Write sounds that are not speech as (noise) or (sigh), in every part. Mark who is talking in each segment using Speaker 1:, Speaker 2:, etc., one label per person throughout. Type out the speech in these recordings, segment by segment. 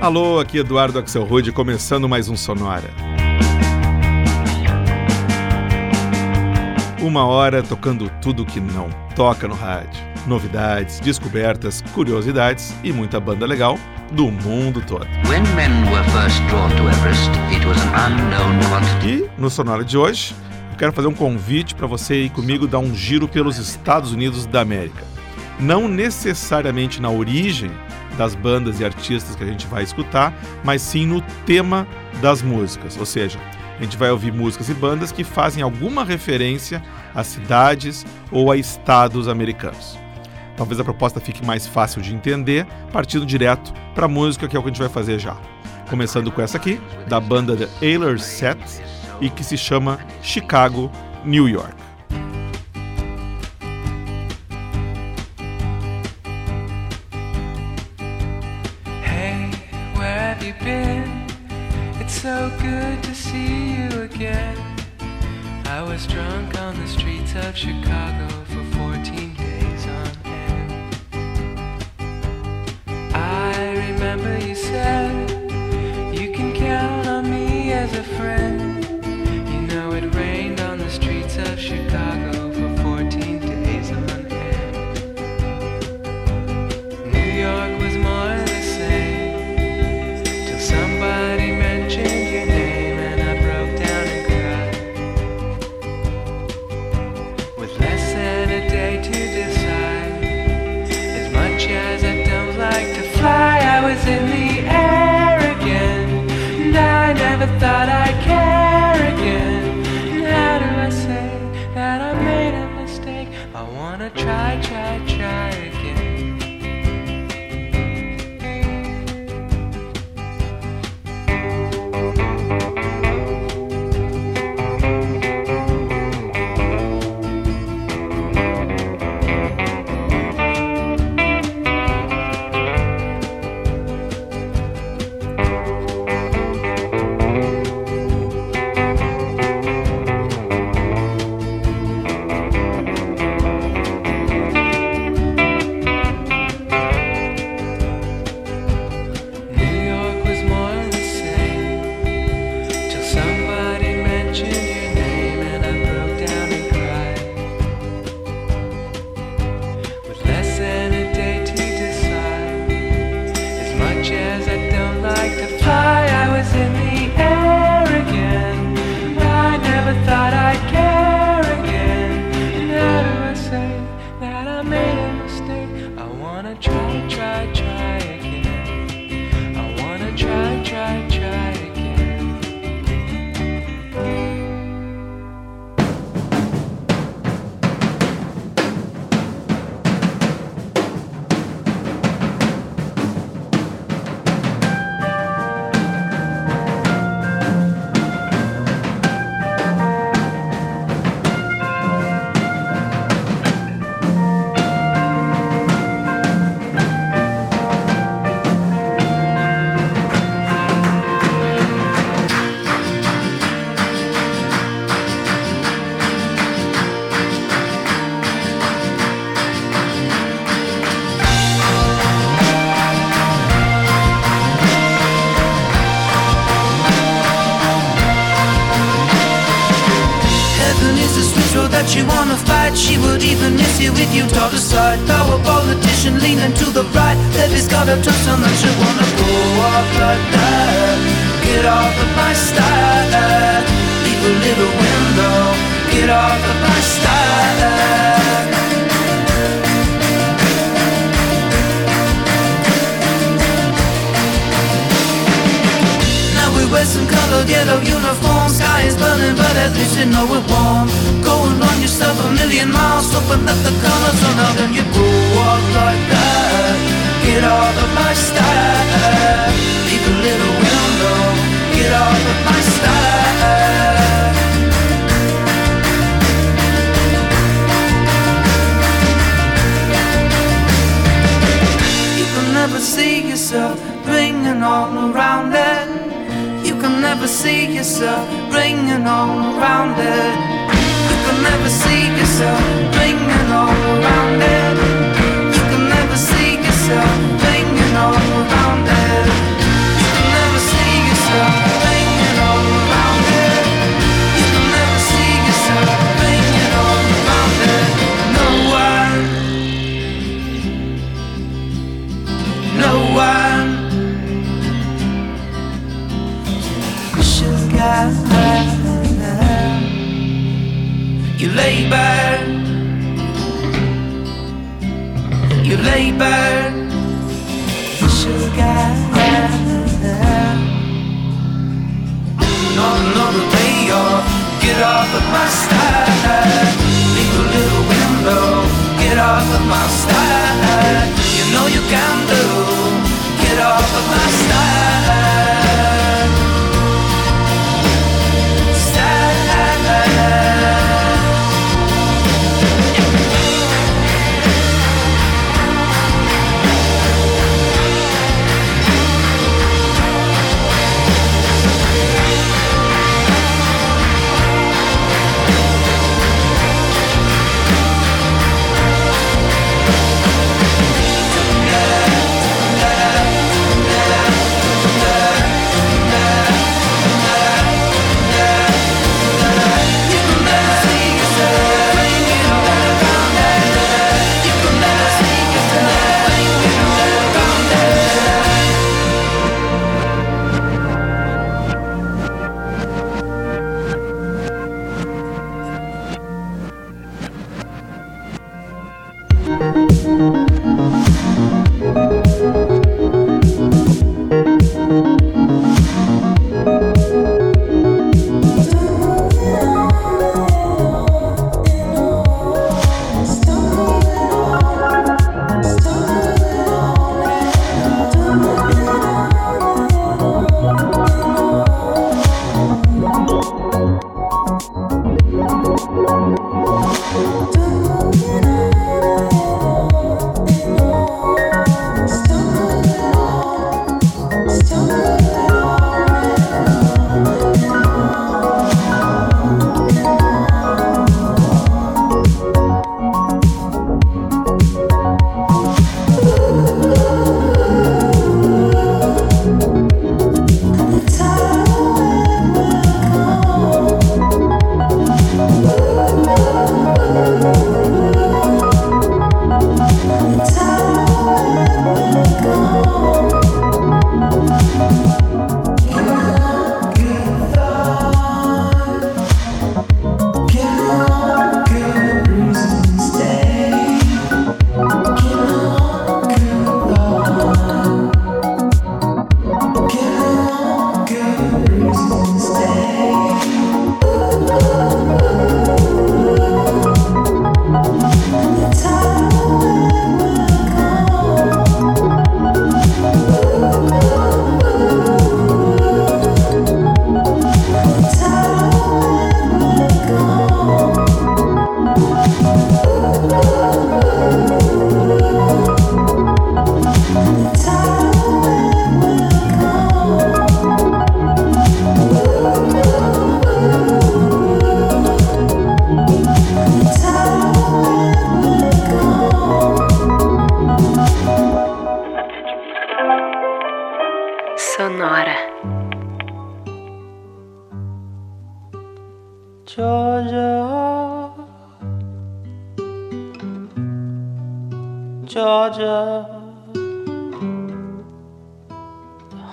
Speaker 1: Alô, aqui Eduardo Axel Rude, começando mais um Sonora. Uma hora tocando tudo que não toca no rádio. Novidades, descobertas, curiosidades e muita banda legal do mundo todo. E no Sonora de hoje, eu quero fazer um convite para você ir comigo dar um giro pelos Estados Unidos da América. Não necessariamente na origem das bandas e artistas que a gente vai escutar, mas sim no tema das músicas, ou seja, a gente vai ouvir músicas e bandas que fazem alguma referência a cidades ou a estados americanos. Talvez a proposta fique mais fácil de entender, partindo direto para a música, que é o que a gente vai fazer já. Começando com essa aqui, da banda The Ayler Set, e que se chama Chicago, New York.
Speaker 2: Good to see you again. I was drunk on the streets of Chicago for 14 days on end. I remember you said you can count on me as a friend.
Speaker 3: If you taught her side. Now a politician leaning to the right. Levy's got a touchdown that you wanna go off like that. Get off of my style. Leave a little window. Get off of my style. Wear yellow uniforms. Sky is burning, but at least you know it warm. Going on yourself a million miles, hoping that the colors run out and you go off like that. Get off of my style. Leave a little window. Get off of my style. You can never see yourself ringing all around it. Can never see yourself ringing all around it. You can never see yourself ringing all around it. You can never see yourself ringing all around it.
Speaker 4: Labor. You labor for sugar. Not another day or get off of my style. Leave a little window, get off of my style. You know you can do, get off of my style.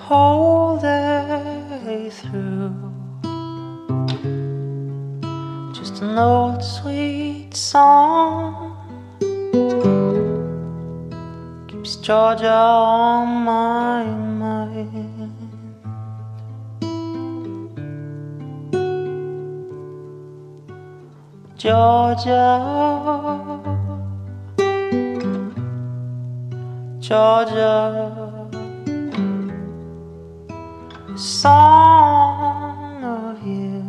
Speaker 4: Whole day through. Just an old sweet song keeps Georgia on my mind. Georgia, Georgia, song of you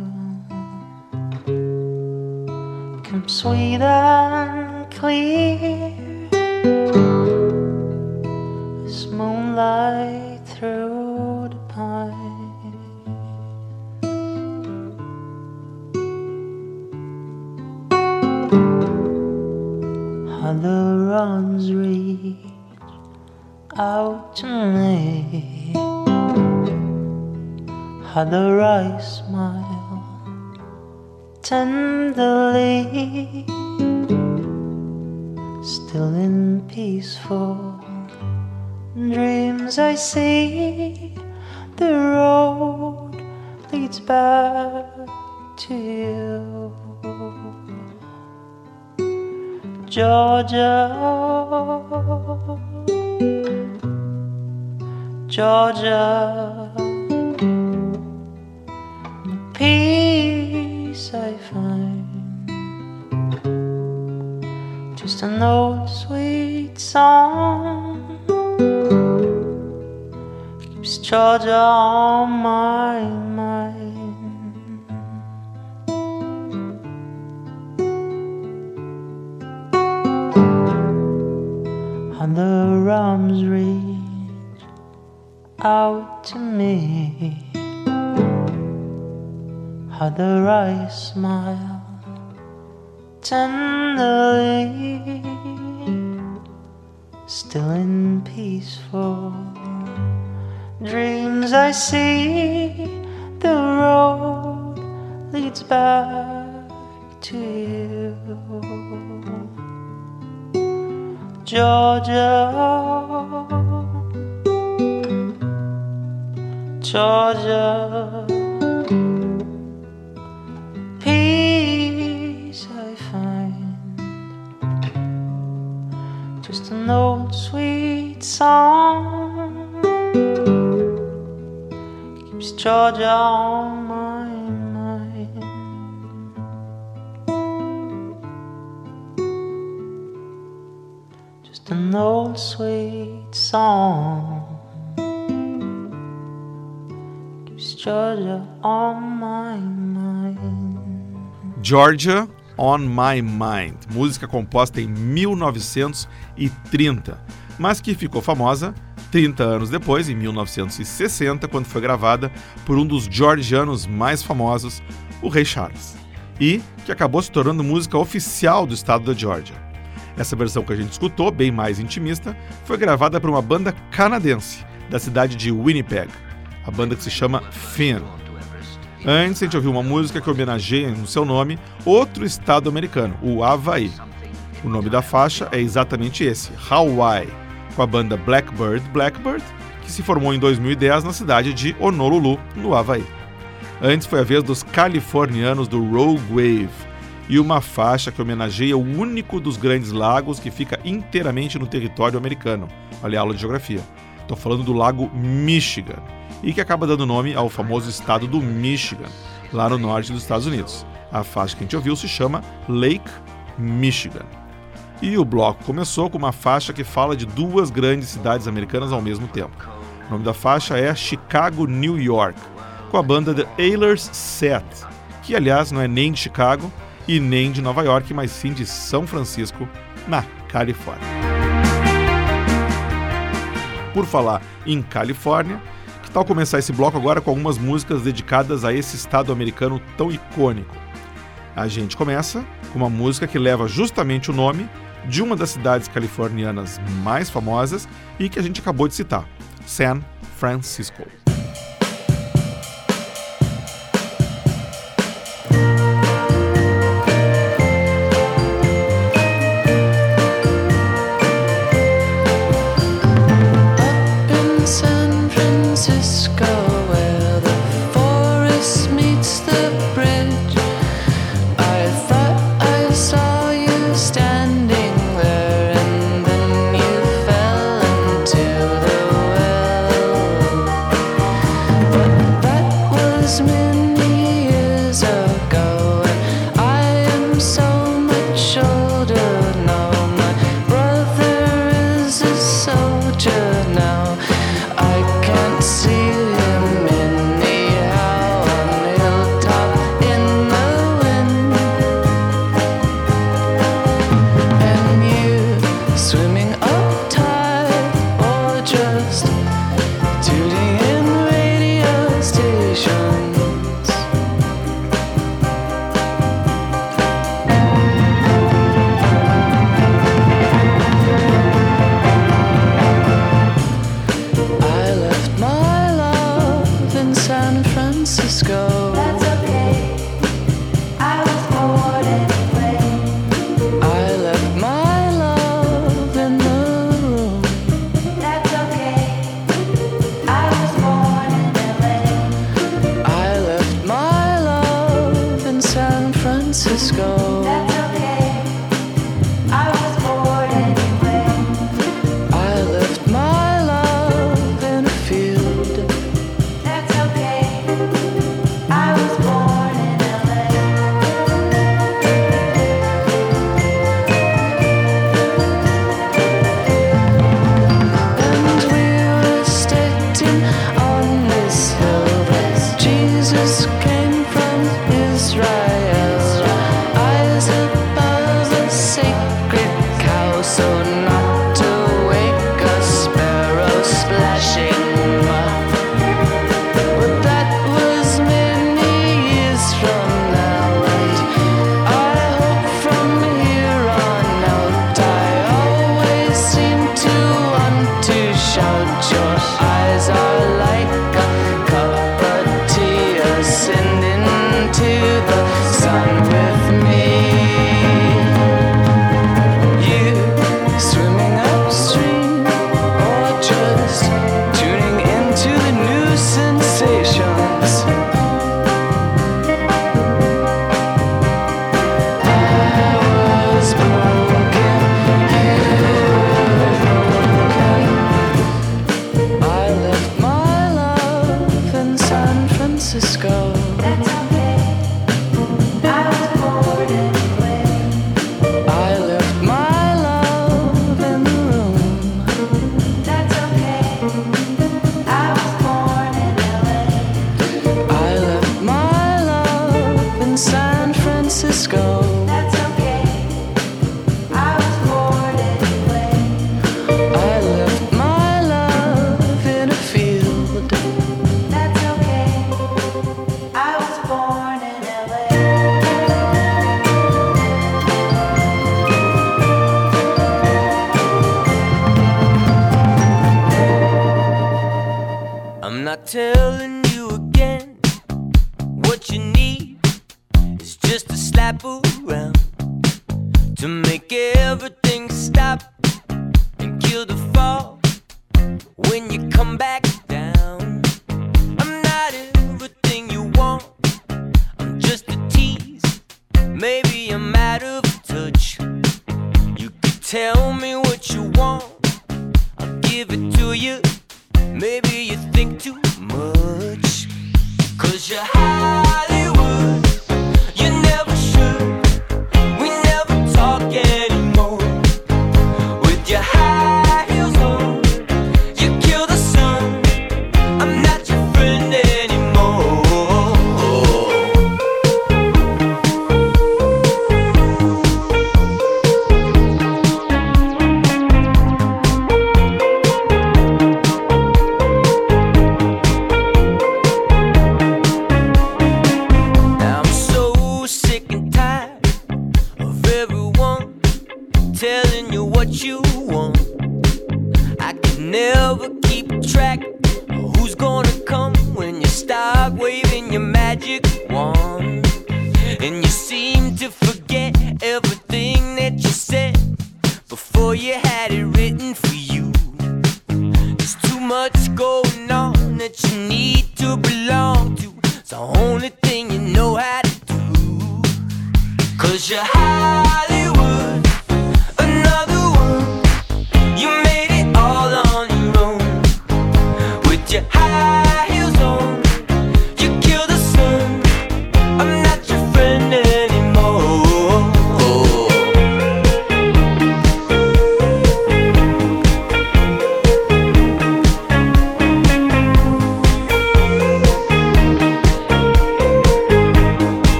Speaker 4: comes sweet and clear as moonlight through the pine. The runs reach out to me. How the rise smile tenderly. Still in peaceful dreams, I see the road leads back to you. Georgia, Georgia, peace I find, just an old sweet song keeps Georgia on my mind. and the arms reach out to me. The eyes smile tenderly, still in peaceful dreams. I see the road leads back to you. Georgia, Georgia, Georgia on my mind. Just an old sweet song keeps Georgia on my mind.
Speaker 1: Georgia on My Mind, música composta em 1930, mas que ficou famosa 30 anos depois, em 1960, quando foi gravada por um dos georgianos mais famosos, o Rei Charles, e que acabou se tornando música oficial do estado da Georgia. Essa versão que a gente escutou, bem mais intimista, foi gravada por uma banda canadense da cidade de Winnipeg, a banda que se chama Finn. Antes, a gente ouviu uma música que homenageia no seu nome outro estado americano, o Havaí. O nome da faixa é exatamente esse, Hawaii, com a banda Blackbird Blackbird, que se formou em 2010 na cidade de Honolulu, no Havaí. Antes foi a vez dos californianos do Rogue Wave, e uma faixa que homenageia o único dos grandes lagos que fica inteiramente no território americano. Olha a aula de geografia. Estou falando do lago Michigan, e que acaba dando nome ao famoso estado do Michigan, lá no norte dos Estados Unidos. A faixa que a gente ouviu se chama Lake Michigan. E o bloco começou com uma faixa que fala de duas grandes cidades americanas ao mesmo tempo. O nome da faixa é Chicago, New York, com a banda The Ailers Set, que aliás não é nem de Chicago e nem de Nova York, mas sim de São Francisco, na Califórnia. Por falar em Califórnia, que tal começar esse bloco agora com algumas músicas dedicadas a esse estado americano tão icônico? A gente começa com uma música que leva justamente o nome de uma das cidades californianas mais famosas e que a gente acabou de citar, San Francisco.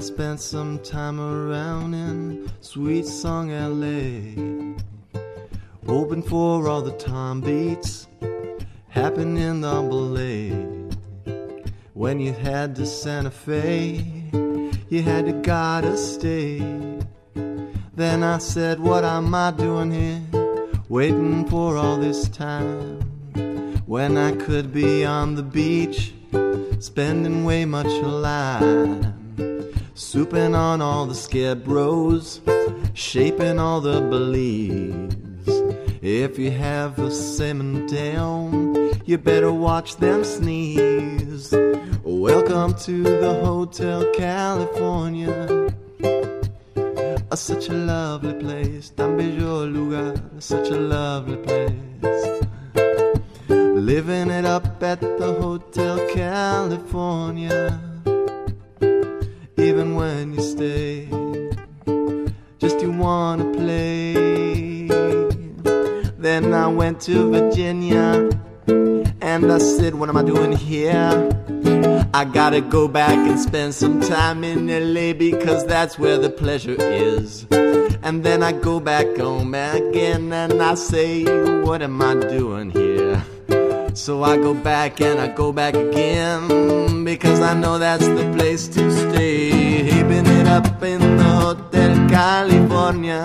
Speaker 2: I
Speaker 5: spent some time around in sweet song LA, hoping for all the time beats happening on ballet. When you had to Santa Fe, you had to gotta stay. Then I said, What am I doing here? Waiting for all this time when I could be on the beach, spending way much time, souping on all the scared bros, shaping all the beliefs. If you have a salmon down, you better watch them sneeze. Welcome to the Hotel California. Uh, such a lovely place, tan bello lugar, such a lovely place. Living it up at the Hotel California. Even when you stay, just you wanna play. Then I went to Virginia and I said, What am I doing here? I gotta go back and spend some time in LA because that's where the pleasure is. And then I go back home again and I say, What am I doing here? So I go back and I go back again because I know that's the place to stay. Heaping it up in the Hotel California.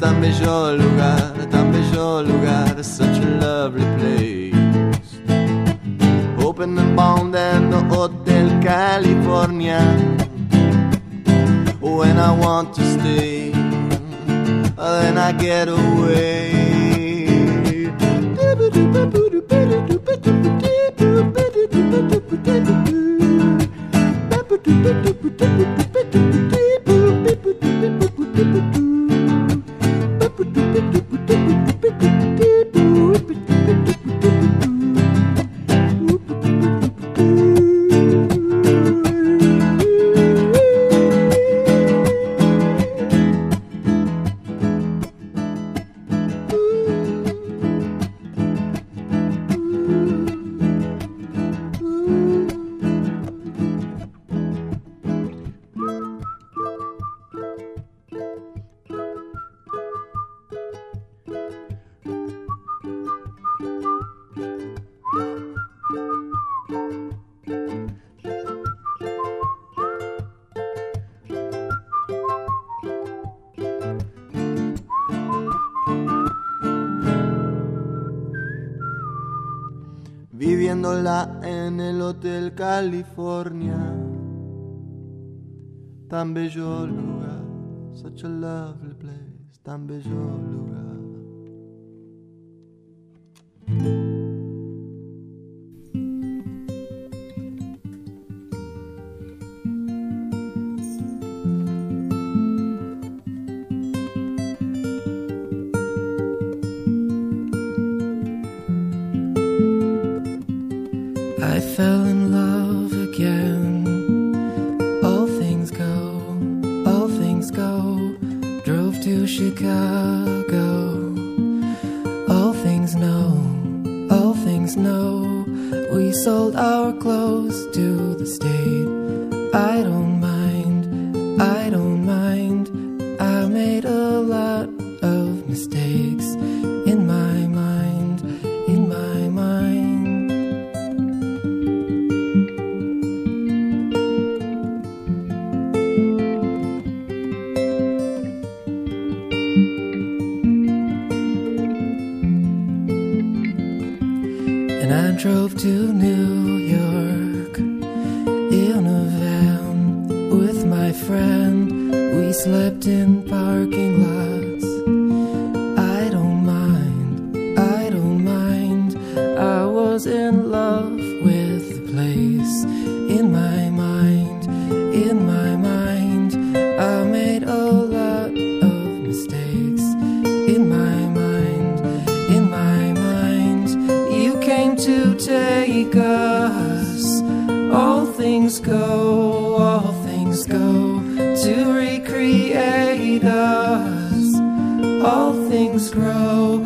Speaker 5: Tan bello lugar, tan bello lugar, such a lovely place. Open and bound in the Hotel California. When I want to stay, then I get away. Viviéndola California. Tan bello lugar, such a lovely place, tan bello lugar.
Speaker 2: With my friend. We slept in parking lots. I don't mind, I don't mind. I was in love with the place in my mind, in my mind. I made a lot of mistakes in my mind, in my mind. You came to take us. All things go, things grow,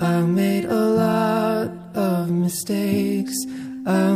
Speaker 2: I made a lot of mistakes. I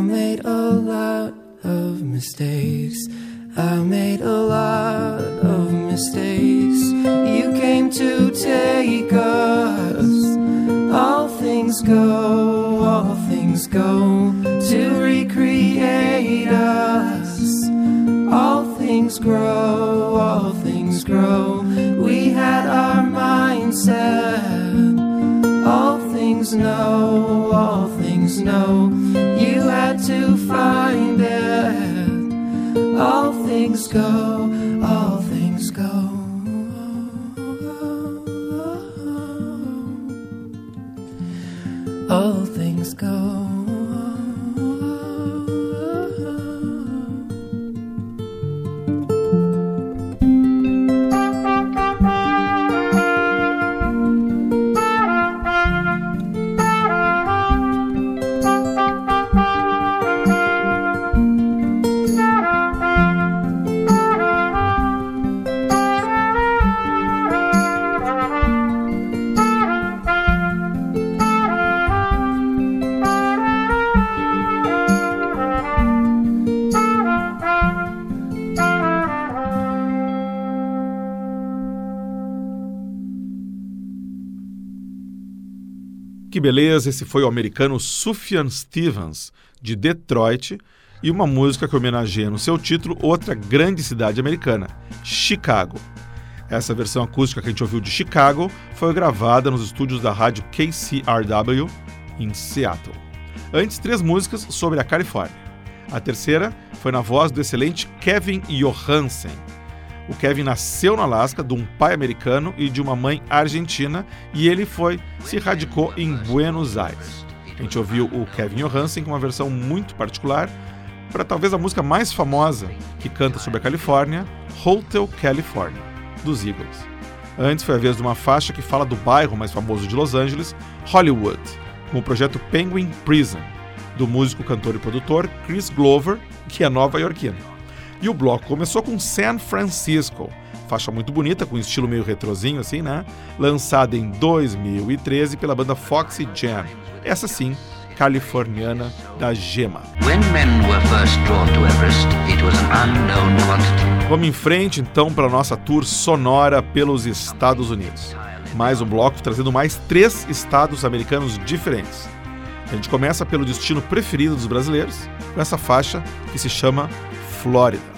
Speaker 1: Beleza, esse foi o americano Sufjan Stevens, de Detroit, e uma música que homenageia no seu título outra grande cidade americana, Chicago. Essa versão acústica que a gente ouviu de Chicago foi gravada nos estúdios da rádio KCRW em Seattle. Antes, três músicas sobre a Califórnia. A terceira foi na voz do excelente Kevin Johansen. O Kevin nasceu no Alasca de um pai americano e de uma mãe argentina e ele foi se radicou em Buenos Aires. A gente ouviu o Kevin Johansen com uma versão muito particular para talvez a música mais famosa que canta sobre a Califórnia, Hotel California, dos Eagles. Antes foi a vez de uma faixa que fala do bairro mais famoso de Los Angeles, Hollywood, com o projeto Penguin Prison, do músico, cantor e produtor Chris Glover, que é nova-iorquino. E o bloco começou com San Francisco, faixa muito bonita, com estilo meio retrozinho assim, né? Lançada em 2013 pela banda Foxy Jam. Essa sim, californiana da Gema.
Speaker 6: Everest.
Speaker 1: Vamos em frente então para a nossa tour sonora pelos Estados Unidos. Mais um bloco trazendo mais três estados americanos diferentes. A gente começa pelo destino preferido dos brasileiros, com essa faixa que se chama Flórida.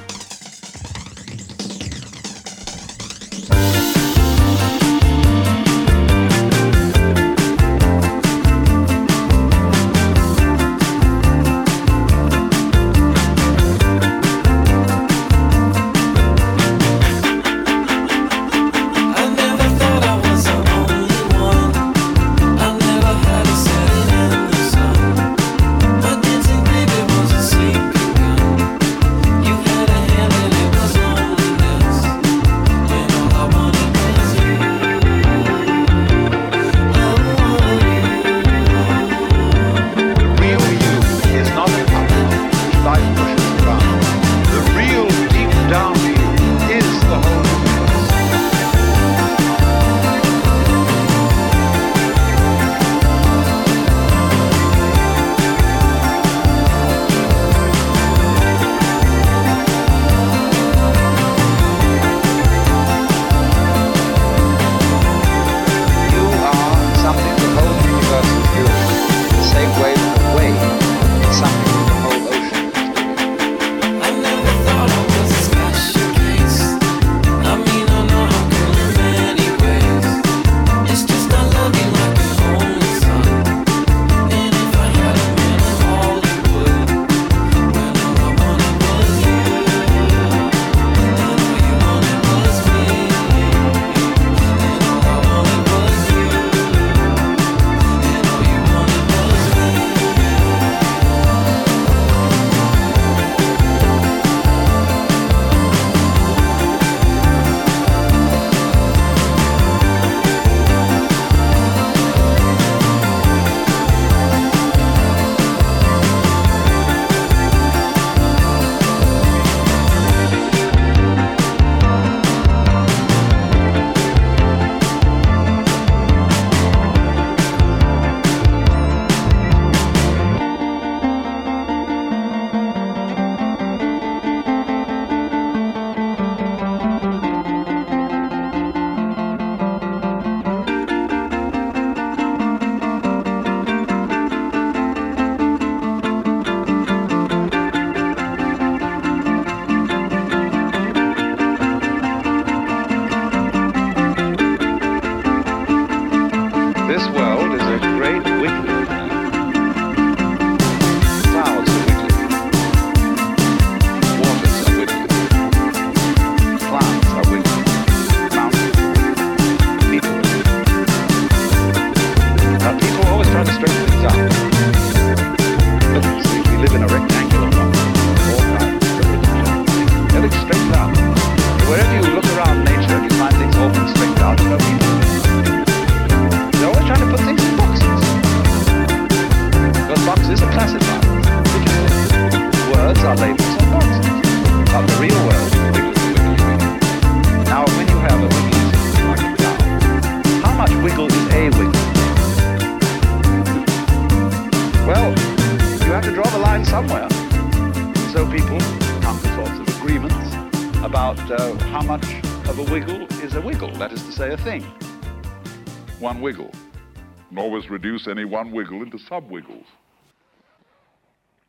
Speaker 7: just reduce any one wiggle into sub-wiggles.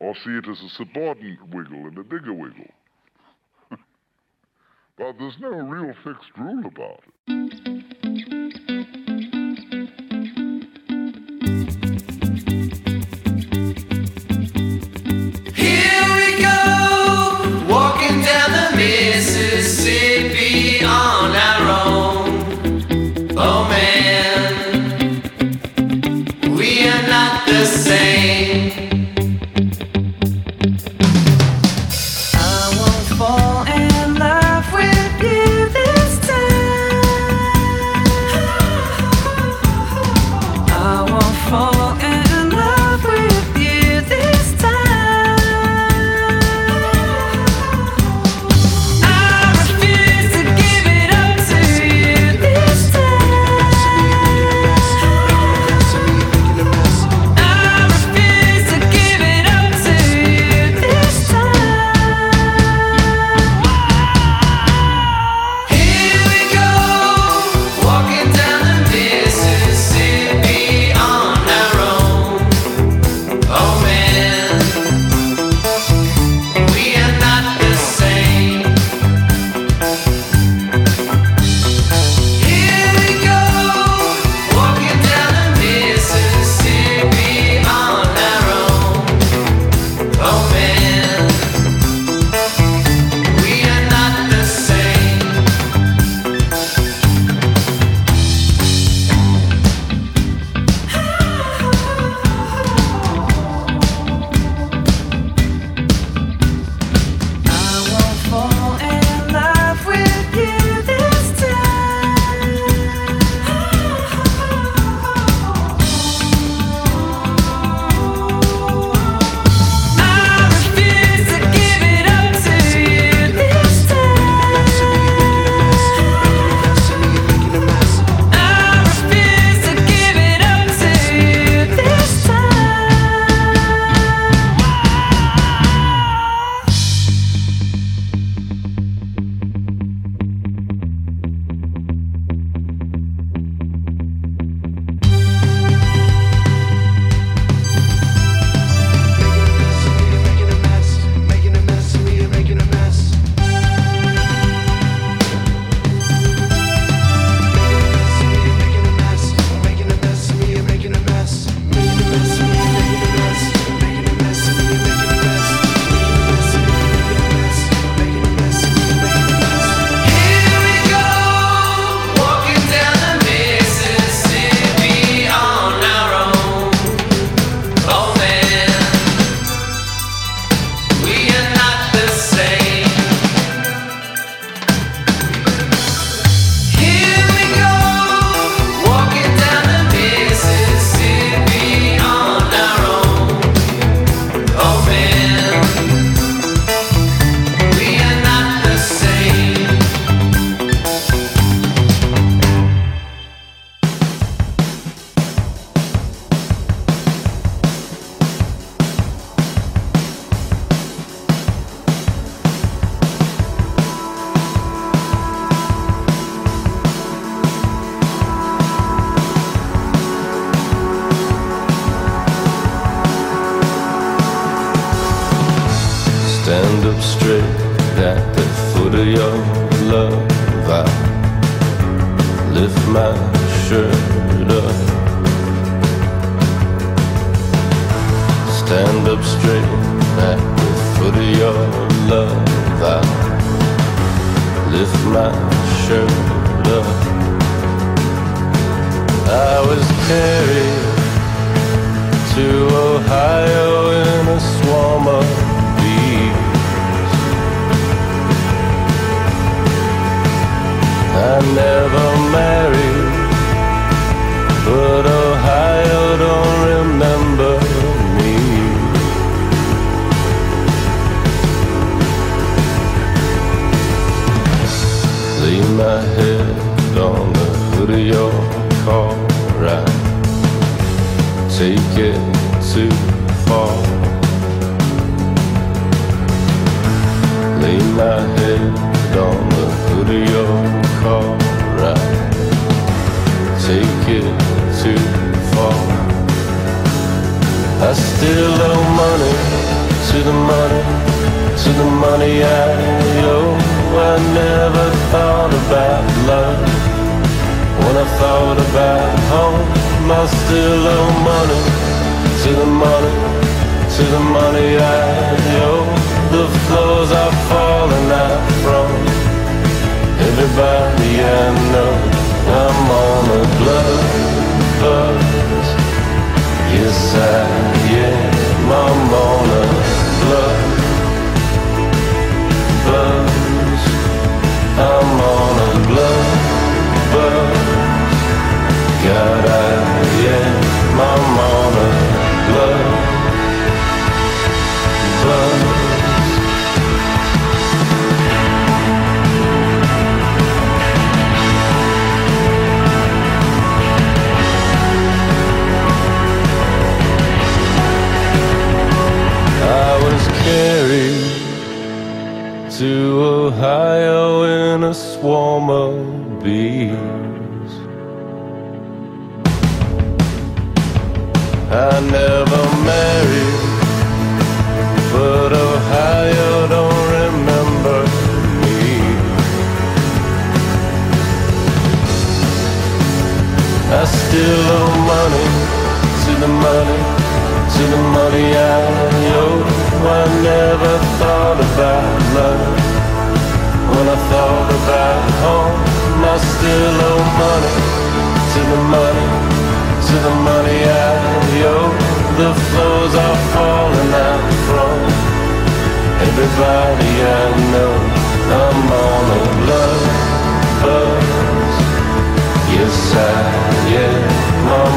Speaker 7: Or see it as a subordinate wiggle and a bigger wiggle. (laughs) but there's no real fixed rule about it.
Speaker 8: Ohio in a swarm of bees. I never married, of your car. I take it too far. I still owe money to the money, to the money I owe. I never thought about love when I thought about home. I still owe money to the money, to the money I owe. The floors are falling out from everybody I know. I'm on a blood buzz. Yes, I am. I'm on a to Ohio in a swarm of bees. I never married, but Ohio don't remember me. I still owe money to the money, to the money I. I never thought about love when I thought about home. I still owe money to the money, to the money I owe. The floors are falling out from everybody I know. I'm buzz. Yes, I. I'm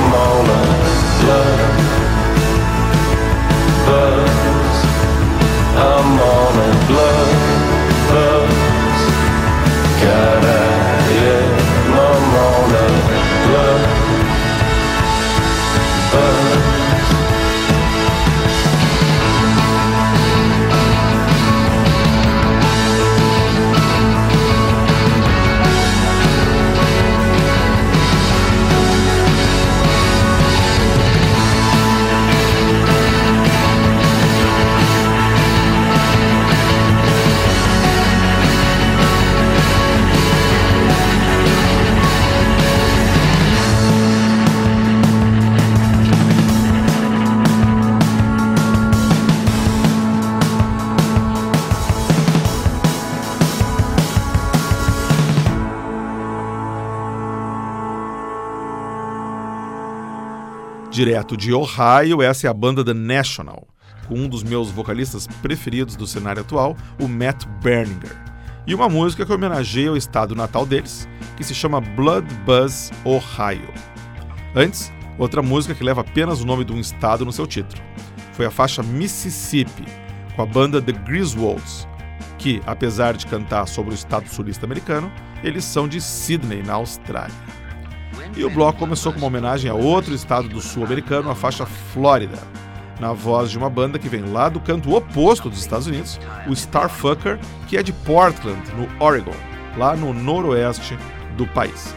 Speaker 8: buzz. I'm on a blood. God, I am. I'm on a blood
Speaker 1: Direto de Ohio, essa é a banda The National, com um dos meus vocalistas preferidos do cenário atual, o Matt Berninger. E uma música que homenageia o estado natal deles, que se chama Blood Buzz Ohio. Antes, outra música que leva apenas o nome de um estado no seu título. Foi a faixa Mississippi, com a banda The Griswolds, que, apesar de cantar sobre o estado sulista americano, eles são de Sydney, na Austrália. E o bloco começou com uma homenagem a outro estado do sul americano, a faixa Flórida, na voz de uma banda que vem lá do canto oposto dos Estados Unidos, o Starfucker, que é de Portland, no Oregon, lá no noroeste do país.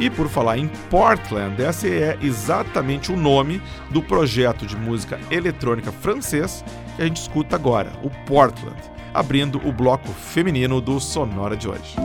Speaker 1: E por falar em Portland, esse é exatamente o nome do projeto de música eletrônica francês que a gente escuta agora, o Portland, abrindo o bloco feminino do Sonora de hoje.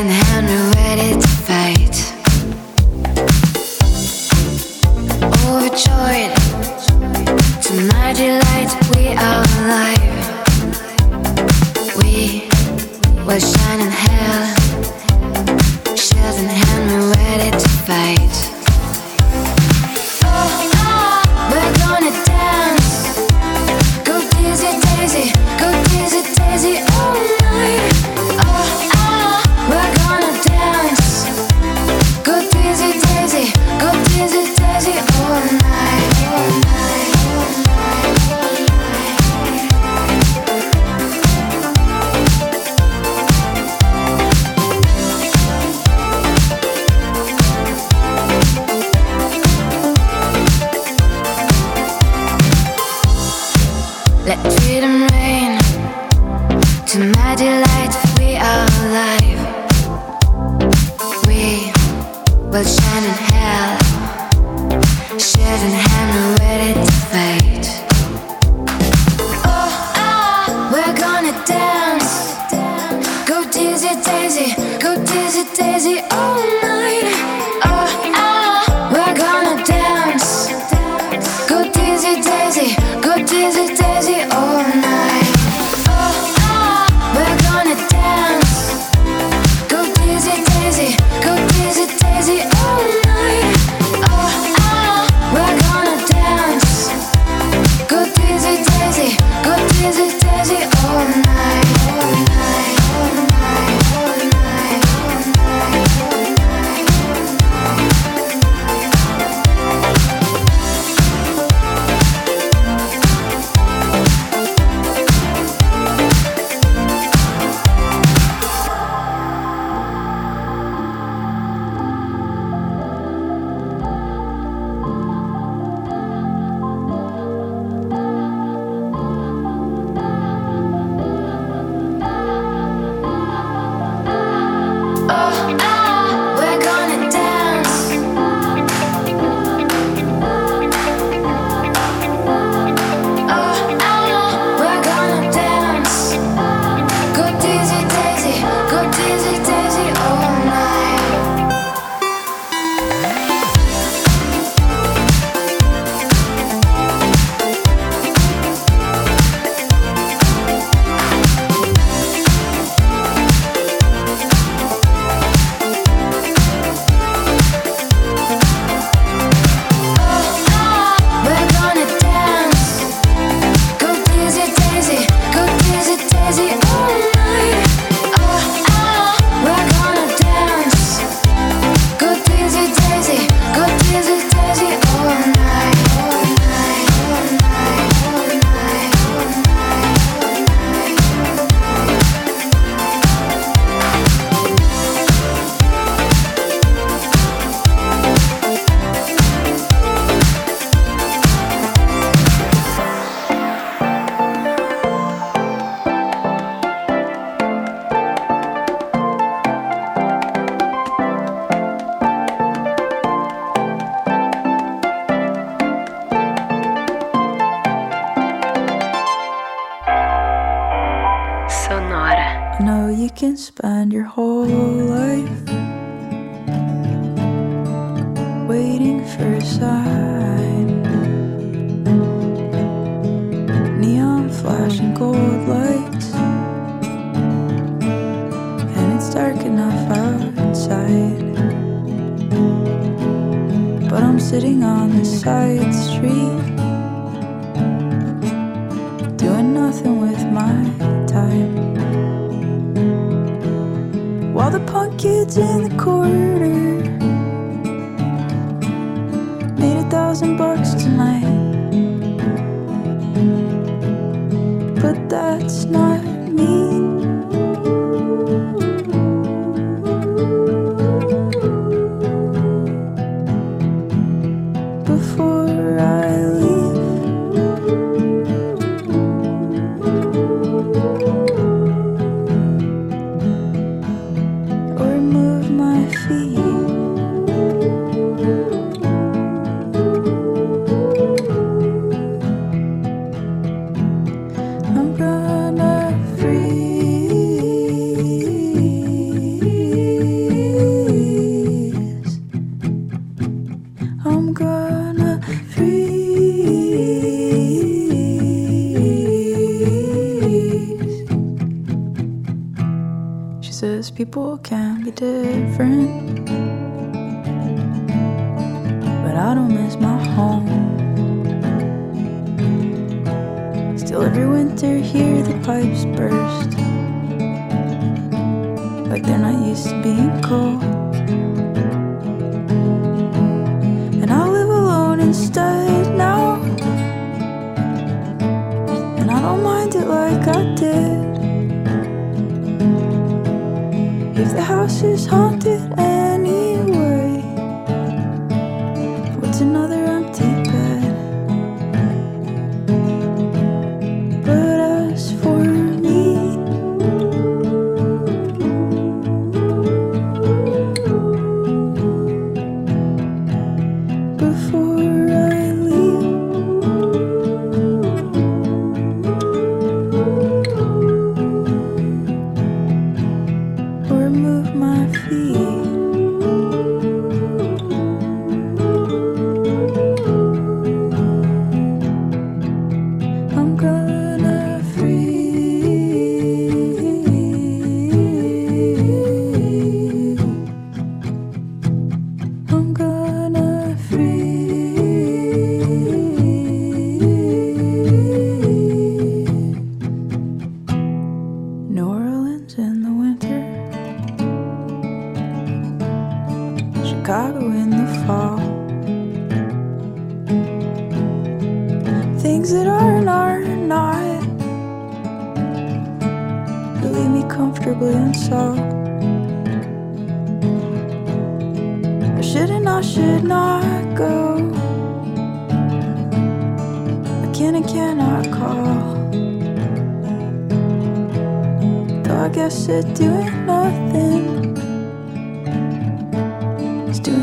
Speaker 9: and ready to fight.
Speaker 10: No, you can spend your whole life waiting for a sign. Neon flashing gold lights, and it's dark enough outside. But I'm sitting on the side street, doing nothing with my time. kids in the corner Made a thousand bucks tonight, but that's not. burst. But they're not used to being cold. And I live alone instead now. And I don't mind it like I did. If the house is haunted and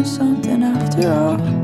Speaker 10: something after all.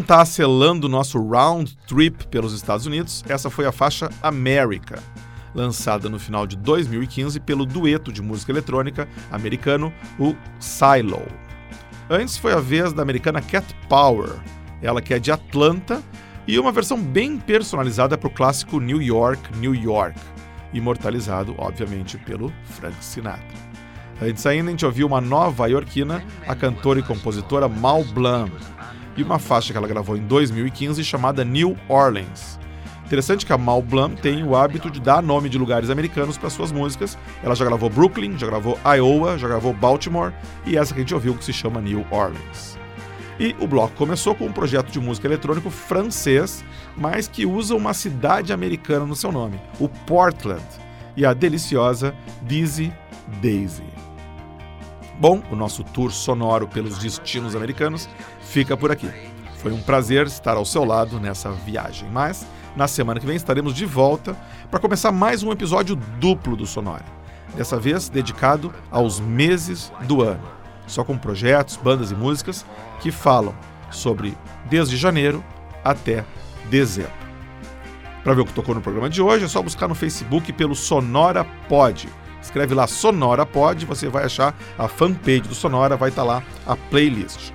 Speaker 1: Então tá selando o nosso round trip pelos Estados Unidos, essa foi a faixa America, lançada no final de 2015 pelo dueto de música eletrônica americano, o Silo. Antes foi a vez da americana Cat Power, ela que é de Atlanta, e uma versão bem personalizada para o clássico New York, New York, imortalizado, obviamente, pelo Frank Sinatra. Antes ainda, a gente ouviu uma nova iorquina, a cantora e compositora Mal Blanc, e uma faixa que ela gravou em 2015 chamada New Orleans. Interessante que a Mal Blanc tem o hábito de dar nome de lugares americanos para suas músicas. Ela já gravou Brooklyn, já gravou Iowa, já gravou Baltimore e essa que a gente ouviu que se chama New Orleans. E o bloco começou com um projeto de música eletrônico francês, mas que usa uma cidade americana no seu nome, o Portland, e a deliciosa Dizzy Daisy. Bom, o nosso tour sonoro pelos destinos americanos fica por aqui. Foi um prazer estar ao seu lado nessa viagem, mas na semana que vem estaremos de volta para começar mais um episódio duplo do Sonora. Dessa vez dedicado aos meses do ano, só com projetos, bandas e músicas que falam sobre desde janeiro até dezembro. Para ver o que tocou no programa de hoje, é só buscar no Facebook pelo Sonora Pod. Escreve lá Sonora Pod, você vai achar a fanpage do Sonora, vai estar lá a playlist.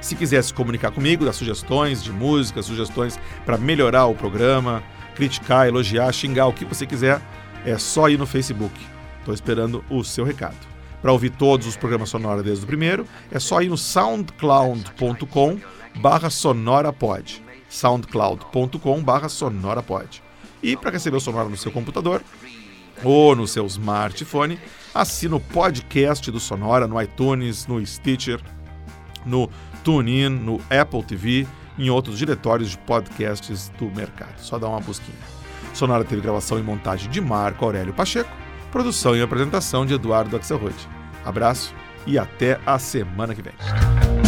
Speaker 1: Se quiser se comunicar comigo, dar sugestões de música, sugestões para melhorar o programa, criticar, elogiar, xingar, o que você quiser, é só ir no Facebook. Estou esperando o seu recado. Para ouvir todos os programas Sonora desde o primeiro, é só ir no soundcloud.com barra sonorapod. soundcloud.com barra sonorapod. E para receber o Sonora no seu computador ou no seu smartphone, assina o podcast do Sonora no iTunes, no Stitcher, no TuneIn, no Apple TV em outros diretórios de podcasts do mercado. Só dá uma busquinha. Sonora teve gravação e montagem de Marco Aurélio Pacheco, produção e apresentação de Eduardo Axelrod. Abraço e até a semana que vem.